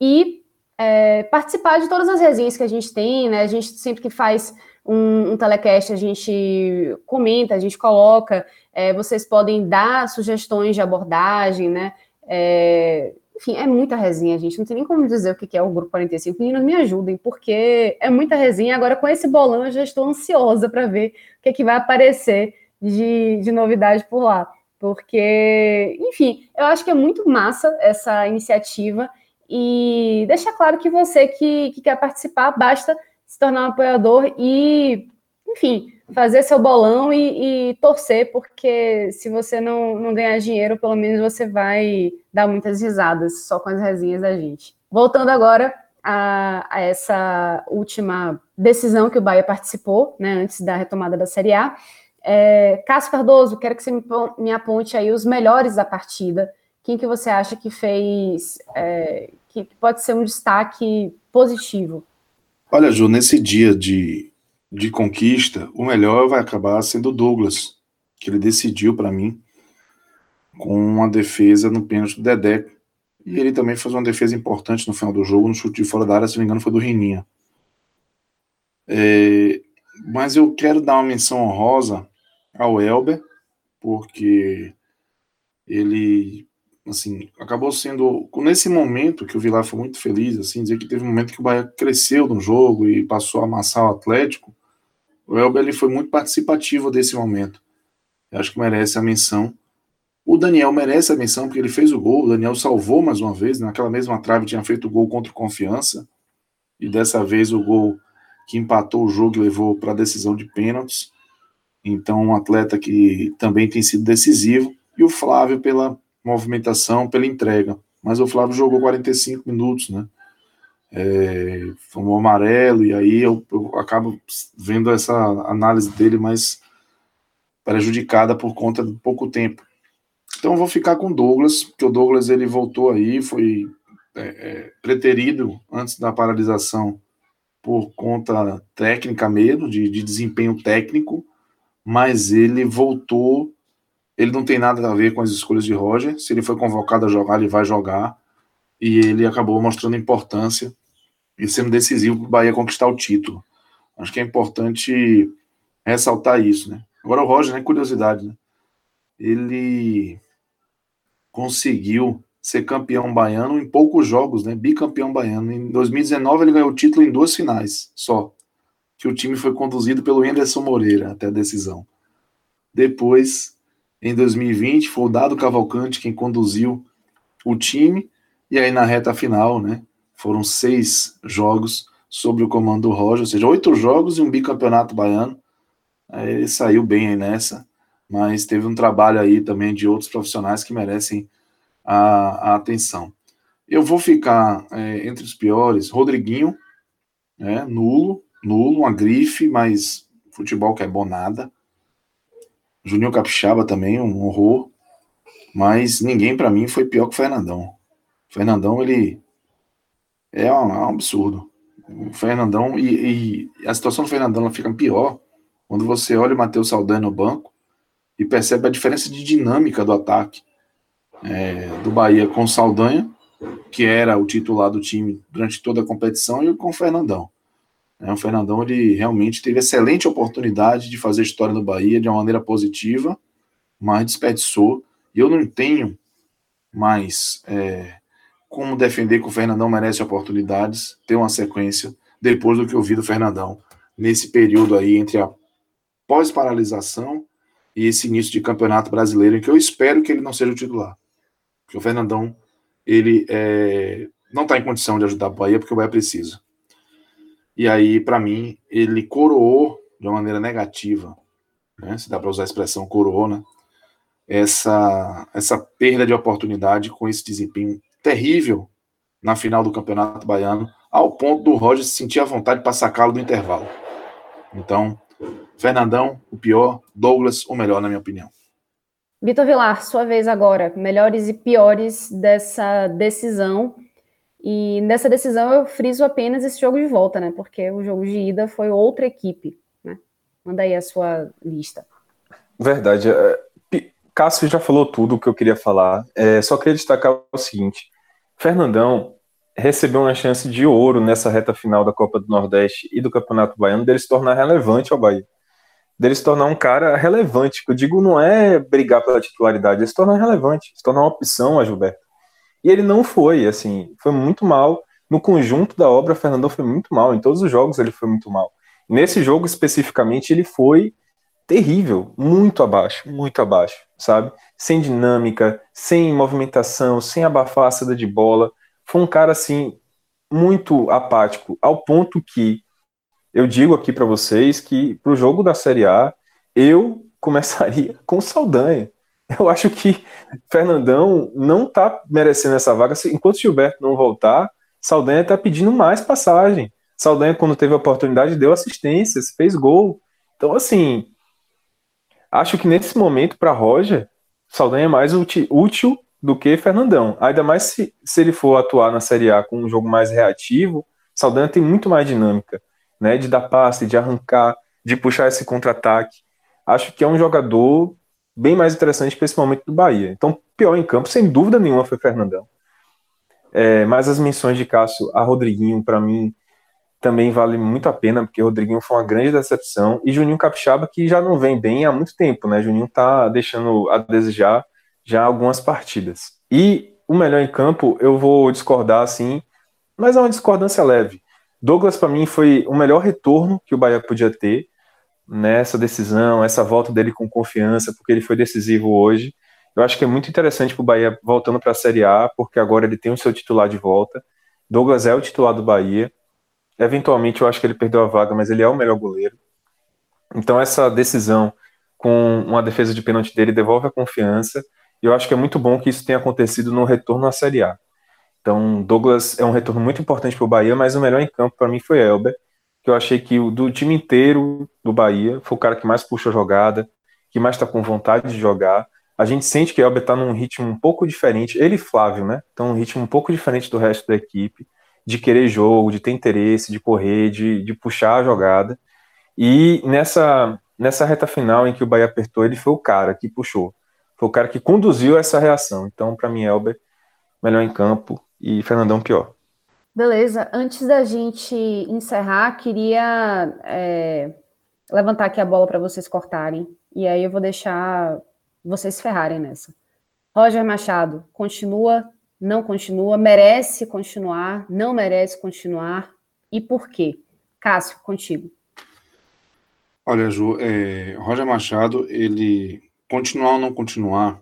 e é, participar de todas as resenhas que a gente tem, né? A gente sempre que faz um, um telecast, a gente comenta, a gente coloca, é, vocês podem dar sugestões de abordagem, né? É, enfim, é muita resenha, gente. Não tem nem como dizer o que é o Grupo 45. Meninos, me ajudem, porque é muita resenha. Agora, com esse bolão, eu já estou ansiosa para ver o que, é que vai aparecer de, de novidade por lá. Porque, enfim, eu acho que é muito massa essa iniciativa e deixa claro que você que, que quer participar, basta se tornar um apoiador e, enfim, fazer seu bolão e, e, torcer, porque se você não, não ganhar dinheiro, pelo menos você vai dar muitas risadas só com as resinhas da gente. Voltando agora a, a essa última decisão que o Bahia participou, né, antes da retomada da Série A, é, Cássio Cardoso, quero que você me, aponte aí os melhores da partida. Quem que você acha que fez, é, que pode ser um destaque positivo? Olha, Ju, nesse dia de, de conquista, o melhor vai acabar sendo o Douglas, que ele decidiu para mim com uma defesa no pênalti do Dedé. E ele também fez uma defesa importante no final do jogo, no chute de fora da área, se não me engano, foi do Rininha. É, mas eu quero dar uma menção honrosa ao Elber, porque ele assim, acabou sendo nesse momento que o Vilar foi muito feliz, assim, dizer que teve um momento que o Bahia cresceu no jogo e passou a amassar o Atlético. O Elber ele foi muito participativo desse momento. Eu acho que merece a menção. O Daniel merece a menção porque ele fez o gol. O Daniel salvou mais uma vez. Naquela mesma trave tinha feito o gol contra o Confiança. E dessa vez o gol que empatou o jogo e levou para a decisão de pênaltis. Então, um atleta que também tem sido decisivo. E o Flávio pela movimentação, pela entrega. Mas o Flávio jogou 45 minutos, né? É, um amarelo, e aí eu, eu acabo vendo essa análise dele mais prejudicada por conta de pouco tempo. Então eu vou ficar com o Douglas, porque o Douglas ele voltou aí, foi é, é, preterido antes da paralisação por conta técnica mesmo, de, de desempenho técnico, mas ele voltou. Ele não tem nada a ver com as escolhas de Roger. Se ele foi convocado a jogar, ele vai jogar. E ele acabou mostrando importância e sendo decisivo para o Bahia conquistar o título. Acho que é importante ressaltar isso, né? Agora o Roger, né? Curiosidade, né? Ele conseguiu ser campeão baiano em poucos jogos, né? Bicampeão baiano. Em 2019 ele ganhou o título em duas finais só que o time foi conduzido pelo Anderson Moreira até a decisão. Depois, em 2020, foi o Dado Cavalcante quem conduziu o time, e aí na reta final, né, foram seis jogos sob o comando do Roger, ou seja, oito jogos e um bicampeonato baiano. Aí ele saiu bem aí nessa, mas teve um trabalho aí também de outros profissionais que merecem a, a atenção. Eu vou ficar é, entre os piores, Rodriguinho, né, nulo, nulo, uma grife, mas futebol que é bom nada. Juninho Capixaba também, um horror. Mas ninguém para mim foi pior que o Fernandão. O Fernandão, ele é um, é um absurdo. O Fernandão, e, e, a situação do Fernandão ela fica pior quando você olha o Matheus Saldanha no banco e percebe a diferença de dinâmica do ataque é, do Bahia com o Saldanha que era o titular do time durante toda a competição, e com o Fernandão. É, o Fernandão ele realmente teve excelente oportunidade de fazer história no Bahia de uma maneira positiva, mas desperdiçou. E eu não tenho mais é, como defender que o Fernandão merece oportunidades, ter uma sequência depois do que eu vi do Fernandão nesse período aí entre a pós-paralisação e esse início de campeonato brasileiro, em que eu espero que ele não seja o titular. Porque o Fernandão, ele é, não está em condição de ajudar o Bahia, porque o Bahia precisa. E aí, para mim, ele coroou de uma maneira negativa, né, se dá para usar a expressão coroou, né, essa, essa perda de oportunidade com esse desempenho terrível na final do Campeonato Baiano, ao ponto do Roger se sentir à vontade para sacá-lo do intervalo. Então, Fernandão, o pior, Douglas, o melhor, na minha opinião. Vitor Vilar, sua vez agora. Melhores e piores dessa decisão e nessa decisão eu friso apenas esse jogo de volta, né? Porque o jogo de ida foi outra equipe, né? Manda aí a sua lista. Verdade. É, Cássio já falou tudo o que eu queria falar. É, só queria destacar o seguinte: Fernandão recebeu uma chance de ouro nessa reta final da Copa do Nordeste e do Campeonato Baiano dele se tornar relevante ao Bahia. Dele se tornar um cara relevante. Que eu digo não é brigar pela titularidade, ele se tornar relevante, se tornar uma opção a Gilberto. E ele não foi, assim, foi muito mal. No conjunto da obra, Fernandão foi muito mal. Em todos os jogos ele foi muito mal. Nesse jogo especificamente, ele foi terrível, muito abaixo, muito abaixo, sabe? Sem dinâmica, sem movimentação, sem abafar a saída de bola. Foi um cara, assim, muito apático, ao ponto que eu digo aqui para vocês que para o jogo da Série A, eu começaria com Saldanha. Eu acho que Fernandão não está merecendo essa vaga. Enquanto Gilberto não voltar, Saldanha está pedindo mais passagem. Saldanha, quando teve a oportunidade, deu assistências, fez gol. Então, assim, acho que nesse momento, para Roger, Saldanha é mais útil do que Fernandão. Ainda mais se, se ele for atuar na Série A com um jogo mais reativo, Saldanha tem muito mais dinâmica, né? De dar passe, de arrancar, de puxar esse contra-ataque. Acho que é um jogador bem mais interessante para esse momento do Bahia. Então, pior em campo, sem dúvida nenhuma, foi Fernandão. É, mas as menções de Cássio a Rodriguinho, para mim, também vale muito a pena, porque Rodriguinho foi uma grande decepção. E Juninho Capixaba, que já não vem bem há muito tempo, né? Juninho tá deixando a desejar já algumas partidas. E o melhor em campo, eu vou discordar assim, mas é uma discordância leve. Douglas, para mim, foi o melhor retorno que o Bahia podia ter nessa decisão, essa volta dele com confiança, porque ele foi decisivo hoje. Eu acho que é muito interessante para o Bahia voltando para a Série A, porque agora ele tem o seu titular de volta. Douglas é o titular do Bahia. Eventualmente eu acho que ele perdeu a vaga, mas ele é o melhor goleiro. Então essa decisão com uma defesa de pênalti dele devolve a confiança. E eu acho que é muito bom que isso tenha acontecido no retorno à Série A. Então Douglas é um retorno muito importante para o Bahia, mas o melhor em campo para mim foi Elber que eu achei que o do time inteiro do Bahia foi o cara que mais puxa a jogada, que mais está com vontade de jogar. A gente sente que Elber está num ritmo um pouco diferente, ele e Flávio, né? Estão num ritmo um pouco diferente do resto da equipe, de querer jogo, de ter interesse, de correr, de, de puxar a jogada. E nessa, nessa reta final em que o Bahia apertou, ele foi o cara que puxou. Foi o cara que conduziu essa reação. Então, para mim, Elber, melhor em campo e Fernandão pior. Beleza. Antes da gente encerrar, queria é, levantar aqui a bola para vocês cortarem. E aí eu vou deixar vocês ferrarem nessa. Roger Machado, continua, não continua, merece continuar, não merece continuar e por quê? Cássio, contigo. Olha, Ju, é, Roger Machado, ele continuar ou não continuar,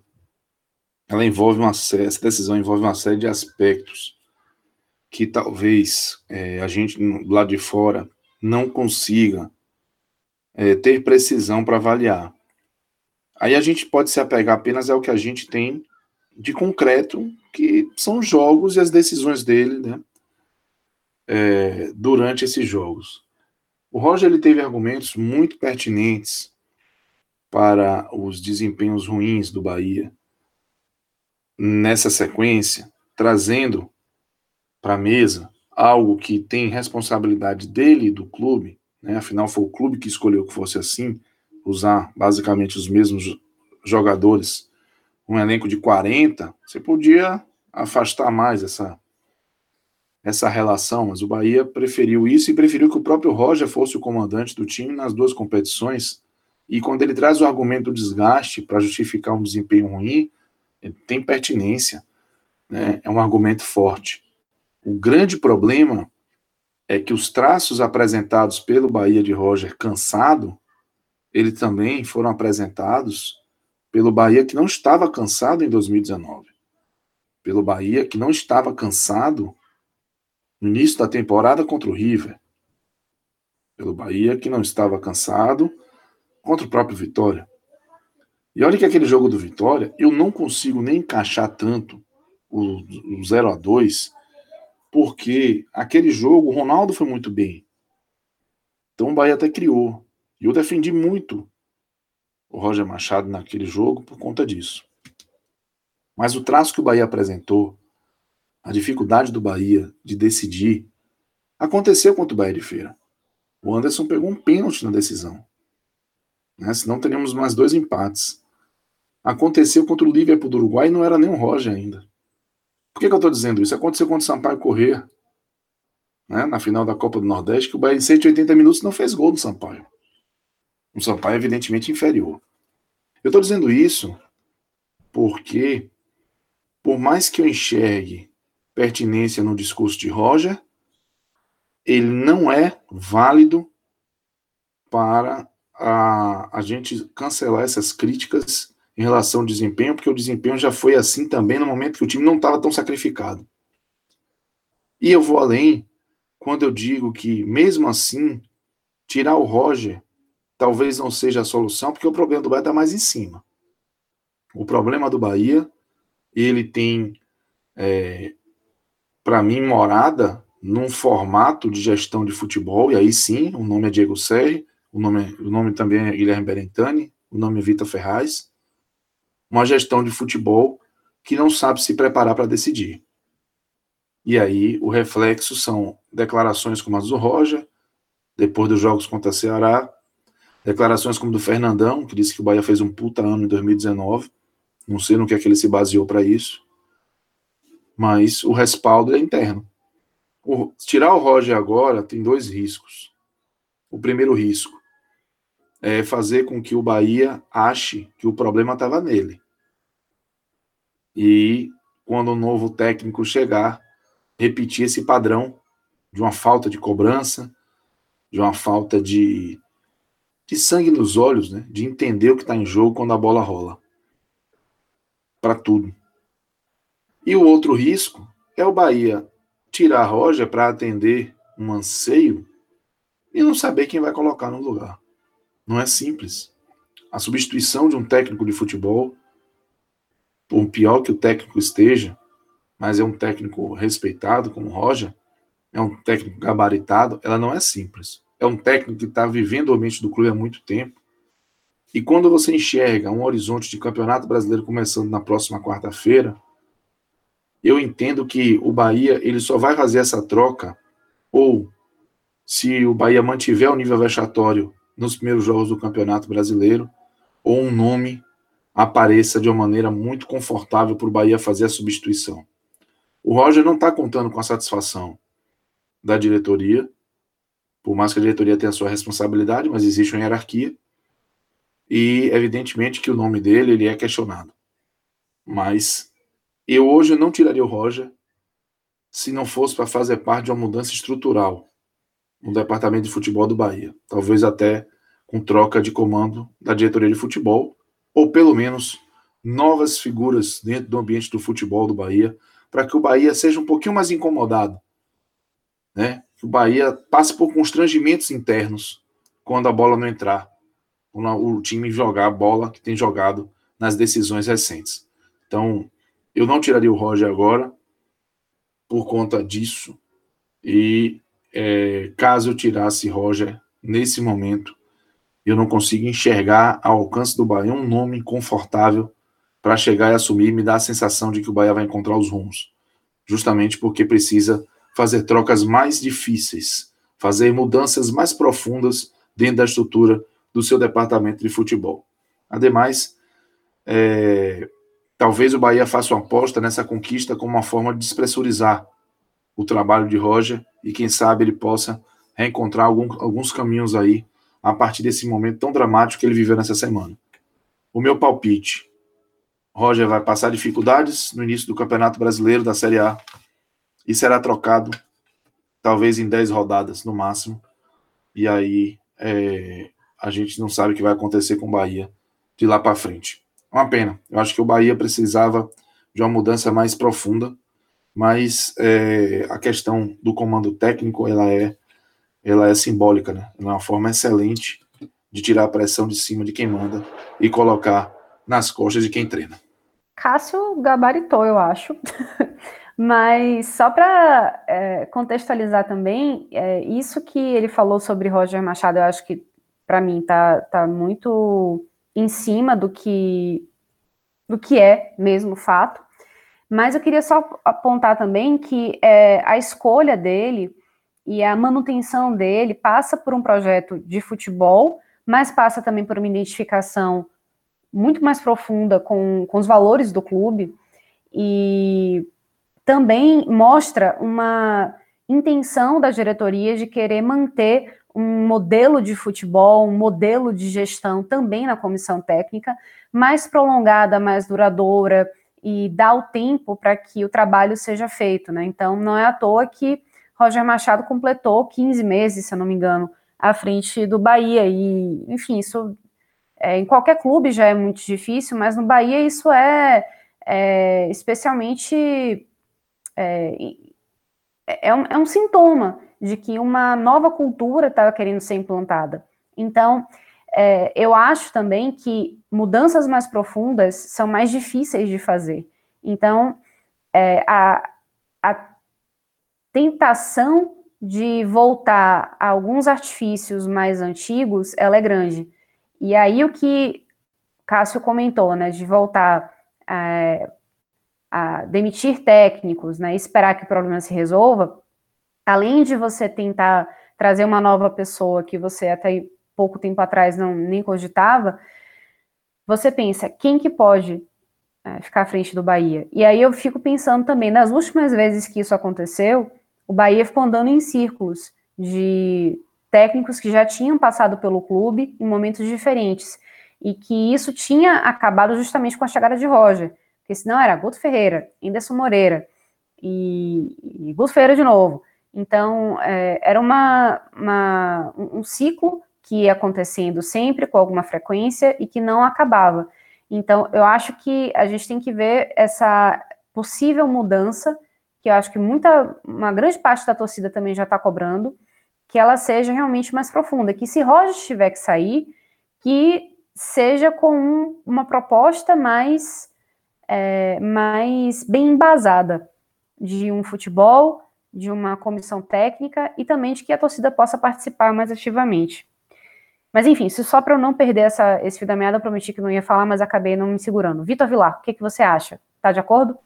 ela envolve uma série, essa decisão envolve uma série de aspectos que talvez é, a gente lado de fora não consiga é, ter precisão para avaliar. Aí a gente pode se apegar apenas ao que a gente tem de concreto, que são os jogos e as decisões dele, né, é, durante esses jogos. O Roger ele teve argumentos muito pertinentes para os desempenhos ruins do Bahia nessa sequência, trazendo para a mesa algo que tem responsabilidade dele e do clube, né? afinal foi o clube que escolheu que fosse assim, usar basicamente os mesmos jogadores, um elenco de 40, você podia afastar mais essa, essa relação, mas o Bahia preferiu isso e preferiu que o próprio Roger fosse o comandante do time nas duas competições. E quando ele traz o argumento do desgaste para justificar um desempenho ruim, ele tem pertinência, né? é um argumento forte. O grande problema é que os traços apresentados pelo Bahia de Roger cansado, ele também foram apresentados pelo Bahia que não estava cansado em 2019. Pelo Bahia que não estava cansado no início da temporada contra o River. Pelo Bahia, que não estava cansado, contra o próprio Vitória. E olha que aquele jogo do Vitória, eu não consigo nem encaixar tanto o, o 0 a 2 porque aquele jogo o Ronaldo foi muito bem. Então o Bahia até criou. E eu defendi muito o Roger Machado naquele jogo por conta disso. Mas o traço que o Bahia apresentou a dificuldade do Bahia de decidir, aconteceu contra o Bahia de Feira. O Anderson pegou um pênalti na decisão. Né? Senão teríamos mais dois empates. Aconteceu contra o Liverpool do Uruguai e não era nem o Roger ainda. Por que, que eu estou dizendo isso? Aconteceu contra o Sampaio Corrêa, né? na final da Copa do Nordeste, que o Bahia em 180 minutos não fez gol no Sampaio. Um Sampaio evidentemente inferior. Eu estou dizendo isso porque, por mais que eu enxergue pertinência no discurso de Roger, ele não é válido para a, a gente cancelar essas críticas em relação ao desempenho, porque o desempenho já foi assim também no momento que o time não estava tão sacrificado. E eu vou além quando eu digo que, mesmo assim, tirar o Roger talvez não seja a solução, porque o problema do Bahia está mais em cima. O problema do Bahia, ele tem é, para mim, morada num formato de gestão de futebol, e aí sim, o nome é Diego Serri, o nome, o nome também é Guilherme Berentani, o nome é Vitor Ferraz, uma gestão de futebol que não sabe se preparar para decidir. E aí o reflexo são declarações como as do Roger, depois dos jogos contra a Ceará, declarações como do Fernandão, que disse que o Bahia fez um puta ano em 2019, não sei no que é que ele se baseou para isso, mas o respaldo é interno. O, tirar o Roger agora tem dois riscos. O primeiro risco é fazer com que o Bahia ache que o problema estava nele. E quando o novo técnico chegar, repetir esse padrão de uma falta de cobrança, de uma falta de, de sangue nos olhos, né? de entender o que está em jogo quando a bola rola. Para tudo. E o outro risco é o Bahia tirar a Roger para atender um anseio e não saber quem vai colocar no lugar. Não é simples. A substituição de um técnico de futebol, por pior que o técnico esteja, mas é um técnico respeitado como o Roger, é um técnico gabaritado, ela não é simples. É um técnico que está vivendo o ambiente do clube há muito tempo. E quando você enxerga um horizonte de campeonato brasileiro começando na próxima quarta-feira, eu entendo que o Bahia ele só vai fazer essa troca ou se o Bahia mantiver o nível vexatório nos primeiros jogos do Campeonato Brasileiro, ou um nome apareça de uma maneira muito confortável para o Bahia fazer a substituição. O Roger não está contando com a satisfação da diretoria, por mais que a diretoria tenha a sua responsabilidade, mas existe uma hierarquia, e evidentemente que o nome dele ele é questionado. Mas eu hoje não tiraria o Roger se não fosse para fazer parte de uma mudança estrutural no departamento de futebol do Bahia. Talvez até com troca de comando da diretoria de futebol, ou pelo menos novas figuras dentro do ambiente do futebol do Bahia, para que o Bahia seja um pouquinho mais incomodado. Né? Que o Bahia passe por constrangimentos internos quando a bola não entrar, quando o time jogar a bola que tem jogado nas decisões recentes. Então, eu não tiraria o Roger agora por conta disso. E é, caso eu tirasse Roger nesse momento, eu não consigo enxergar ao alcance do Bahia um nome confortável para chegar e assumir me dar a sensação de que o Bahia vai encontrar os rumos. Justamente porque precisa fazer trocas mais difíceis, fazer mudanças mais profundas dentro da estrutura do seu departamento de futebol. Ademais, é, Talvez o Bahia faça uma aposta nessa conquista como uma forma de despressurizar o trabalho de Roger e quem sabe ele possa reencontrar algum, alguns caminhos aí a partir desse momento tão dramático que ele viveu nessa semana. O meu palpite: Roger vai passar dificuldades no início do Campeonato Brasileiro da Série A e será trocado talvez em 10 rodadas no máximo. E aí é, a gente não sabe o que vai acontecer com o Bahia de lá para frente. Uma pena. Eu acho que o Bahia precisava de uma mudança mais profunda, mas é, a questão do comando técnico ela é ela é simbólica, né? É uma forma excelente de tirar a pressão de cima de quem manda e colocar nas costas de quem treina. Cássio gabaritou, eu acho. Mas só para é, contextualizar também, é, isso que ele falou sobre Roger Machado, eu acho que para mim tá, tá muito em cima do que do que é mesmo fato. Mas eu queria só apontar também que é, a escolha dele e a manutenção dele passa por um projeto de futebol, mas passa também por uma identificação muito mais profunda com, com os valores do clube e também mostra uma intenção da diretoria de querer manter um modelo de futebol, um modelo de gestão também na comissão técnica, mais prolongada, mais duradoura e dar o tempo para que o trabalho seja feito, né? Então, não é à toa que Roger Machado completou 15 meses, se eu não me engano, à frente do Bahia. E, enfim, isso é, em qualquer clube já é muito difícil, mas no Bahia isso é, é especialmente é, é, um, é um sintoma de que uma nova cultura estava querendo ser implantada. Então, é, eu acho também que mudanças mais profundas são mais difíceis de fazer. Então, é, a, a tentação de voltar a alguns artifícios mais antigos, ela é grande. E aí o que Cássio comentou, né, de voltar é, a demitir técnicos, né, esperar que o problema se resolva, além de você tentar trazer uma nova pessoa que você até pouco tempo atrás não nem cogitava, você pensa, quem que pode é, ficar à frente do Bahia? E aí eu fico pensando também, nas últimas vezes que isso aconteceu, o Bahia ficou andando em círculos de técnicos que já tinham passado pelo clube em momentos diferentes e que isso tinha acabado justamente com a chegada de Roger, porque senão era Guto Ferreira, Anderson Moreira e, e Guto Ferreira de novo. Então, é, era uma, uma, um ciclo que ia acontecendo sempre com alguma frequência e que não acabava. Então, eu acho que a gente tem que ver essa possível mudança que eu acho que muita, uma grande parte da torcida também já está cobrando, que ela seja realmente mais profunda, que se Roger tiver que sair, que seja com um, uma proposta mais, é, mais bem embasada de um futebol, de uma comissão técnica e também de que a torcida possa participar mais ativamente. Mas enfim, só para eu não perder essa, esse fio da meada, eu prometi que não ia falar, mas acabei não me segurando. Vitor Vilar, o que, que você acha? Tá de acordo?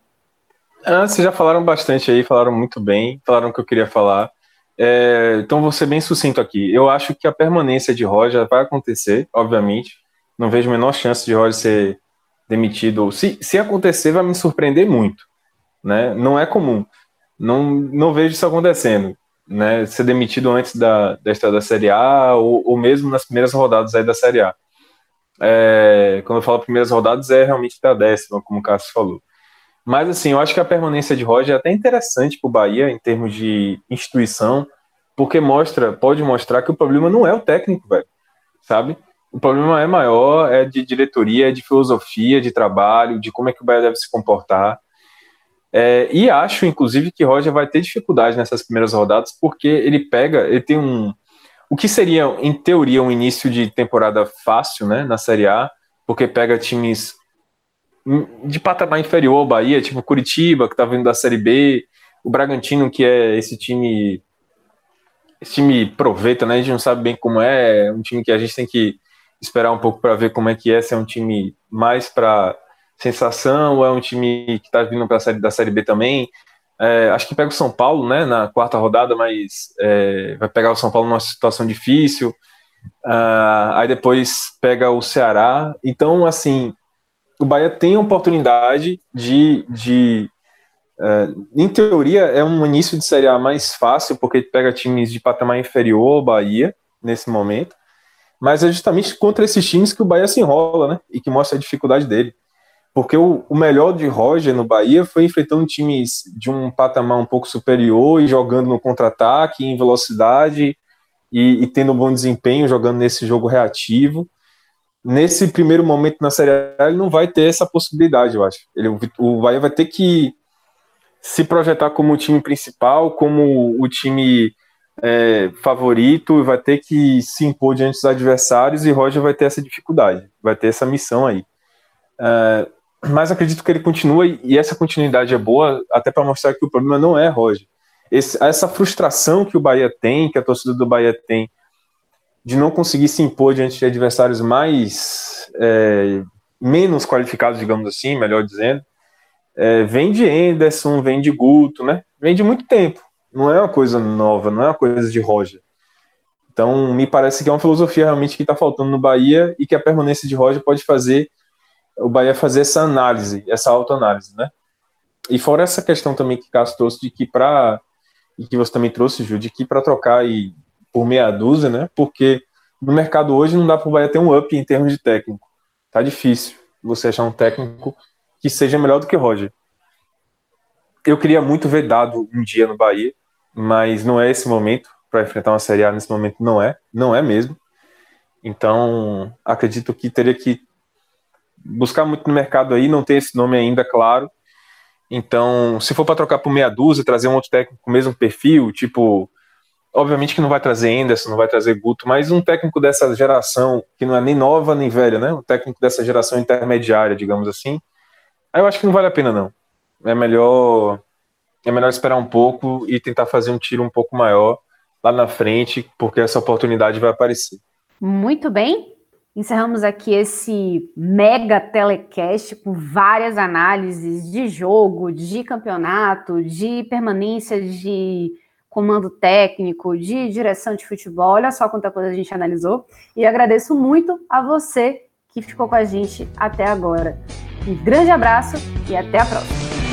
Ah, vocês já falaram bastante aí, falaram muito bem, falaram o que eu queria falar. É, então vou ser bem sucinto aqui. Eu acho que a permanência de Roger vai acontecer, obviamente. Não vejo a menor chance de Roger ser demitido. Se, se acontecer, vai me surpreender muito. Né? Não é comum. Não, não vejo isso acontecendo. Né? Ser demitido antes da, da estreia da Série A ou, ou mesmo nas primeiras rodadas aí da Série A. É, quando eu falo primeiras rodadas, é realmente da décima, como o Cássio falou. Mas, assim, eu acho que a permanência de Roger é até interessante para o Bahia em termos de instituição, porque mostra, pode mostrar que o problema não é o técnico, velho, sabe? O problema é maior, é de diretoria, é de filosofia, de trabalho, de como é que o Bahia deve se comportar. É, e acho, inclusive, que Roger vai ter dificuldade nessas primeiras rodadas, porque ele pega, ele tem um. O que seria, em teoria, um início de temporada fácil, né, na Série A, porque pega times de patamar inferior ao Bahia, tipo Curitiba, que tá vindo da Série B, o Bragantino, que é esse time. Esse time proveita, né? A gente não sabe bem como é um time que a gente tem que esperar um pouco para ver como é que é, se é um time mais para sensação, ou é um time que está vindo para a série da Série B também. É, acho que pega o São Paulo, né, na quarta rodada, mas é, vai pegar o São Paulo numa situação difícil. Uh, aí depois pega o Ceará. Então, assim, o Bahia tem a oportunidade de, de uh, em teoria, é um início de Série A mais fácil, porque pega times de patamar inferior ao Bahia, nesse momento, mas é justamente contra esses times que o Bahia se enrola, né, e que mostra a dificuldade dele. Porque o, o melhor de Roger no Bahia foi enfrentando times de um patamar um pouco superior e jogando no contra-ataque, em velocidade, e, e tendo um bom desempenho, jogando nesse jogo reativo nesse primeiro momento na Série A, ele não vai ter essa possibilidade, eu acho. Ele, o Bahia vai ter que se projetar como o time principal, como o time é, favorito, vai ter que se impor diante dos adversários e Roger vai ter essa dificuldade, vai ter essa missão aí. É, mas acredito que ele continua e essa continuidade é boa, até para mostrar que o problema não é Roger. Esse, essa frustração que o Bahia tem, que a torcida do Bahia tem de não conseguir se impor diante de adversários mais é, menos qualificados, digamos assim, melhor dizendo, é, vem de Anderson, vem de Guto, né? Vem de muito tempo. Não é uma coisa nova, não é uma coisa de Roger. Então, me parece que é uma filosofia realmente que está faltando no Bahia e que a permanência de Roger pode fazer o Bahia fazer essa análise, essa autoanálise, né? E fora essa questão também que Cássio trouxe de que para e que você também trouxe, Ju, de que para trocar e por meia dúzia, né? Porque no mercado hoje não dá para o Bahia ter um up em termos de técnico. Tá difícil você achar um técnico que seja melhor do que Roger. Eu queria muito ver dado um dia no Bahia, mas não é esse momento para enfrentar uma Série A nesse momento não é, não é mesmo. Então, acredito que teria que buscar muito no mercado aí, não tem esse nome ainda claro. Então, se for para trocar por meia dúzia, trazer um outro técnico com o mesmo perfil, tipo Obviamente que não vai trazer Anderson, não vai trazer Guto, mas um técnico dessa geração, que não é nem nova nem velha, né? Um técnico dessa geração intermediária, digamos assim. Aí eu acho que não vale a pena, não. É melhor, é melhor esperar um pouco e tentar fazer um tiro um pouco maior lá na frente, porque essa oportunidade vai aparecer. Muito bem. Encerramos aqui esse mega telecast com várias análises de jogo, de campeonato, de permanência de comando técnico, de direção de futebol. Olha só quanta coisa a gente analisou. E agradeço muito a você que ficou com a gente até agora. Um grande abraço e até a próxima.